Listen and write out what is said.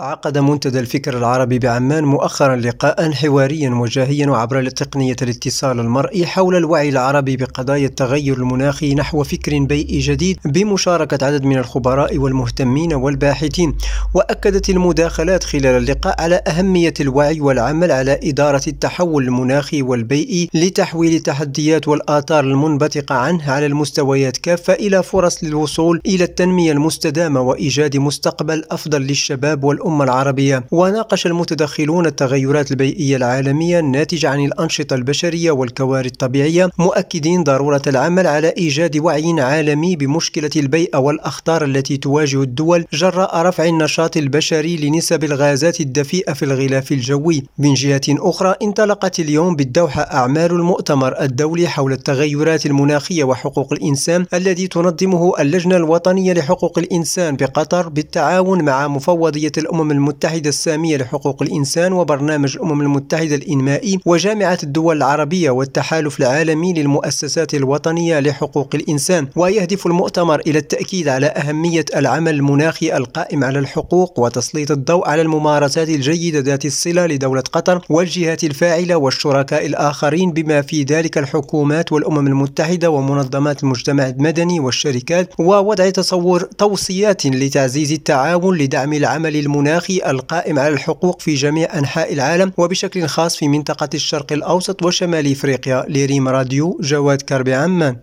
عقد منتدى الفكر العربي بعمان مؤخرا لقاء حواريا وجاهيا وعبر تقنية الاتصال المرئي حول الوعي العربي بقضايا التغير المناخي نحو فكر بيئي جديد بمشاركة عدد من الخبراء والمهتمين والباحثين. وأكدت المداخلات خلال اللقاء على أهمية الوعي والعمل على إدارة التحول المناخي والبيئي لتحويل التحديات والآثار المنبثقة عنه على المستويات كافة إلى فرص للوصول إلى التنمية المستدامة وإيجاد مستقبل أفضل للشباب والأمة الأمة العربية وناقش المتدخلون التغيرات البيئية العالمية الناتجة عن الأنشطة البشرية والكوارث الطبيعية مؤكدين ضرورة العمل على إيجاد وعي عالمي بمشكلة البيئة والأخطار التي تواجه الدول جراء رفع النشاط البشري لنسب الغازات الدفيئة في الغلاف الجوي. من جهة أخرى انطلقت اليوم بالدوحة أعمال المؤتمر الدولي حول التغيرات المناخية وحقوق الإنسان الذي تنظمه اللجنة الوطنية لحقوق الإنسان بقطر بالتعاون مع مفوضية الأمم الأمم المتحدة السامية لحقوق الإنسان وبرنامج الأمم المتحدة الإنمائي وجامعة الدول العربية والتحالف العالمي للمؤسسات الوطنية لحقوق الإنسان ويهدف المؤتمر إلى التأكيد على أهمية العمل المناخي القائم على الحقوق وتسليط الضوء على الممارسات الجيدة ذات الصلة لدولة قطر والجهات الفاعلة والشركاء الآخرين بما في ذلك الحكومات والأمم المتحدة ومنظمات المجتمع المدني والشركات ووضع تصور توصيات لتعزيز التعاون لدعم العمل المناخي المناخي القائم على الحقوق في جميع أنحاء العالم وبشكل خاص في منطقة الشرق الأوسط وشمال إفريقيا. لريم راديو جواد كربي عمان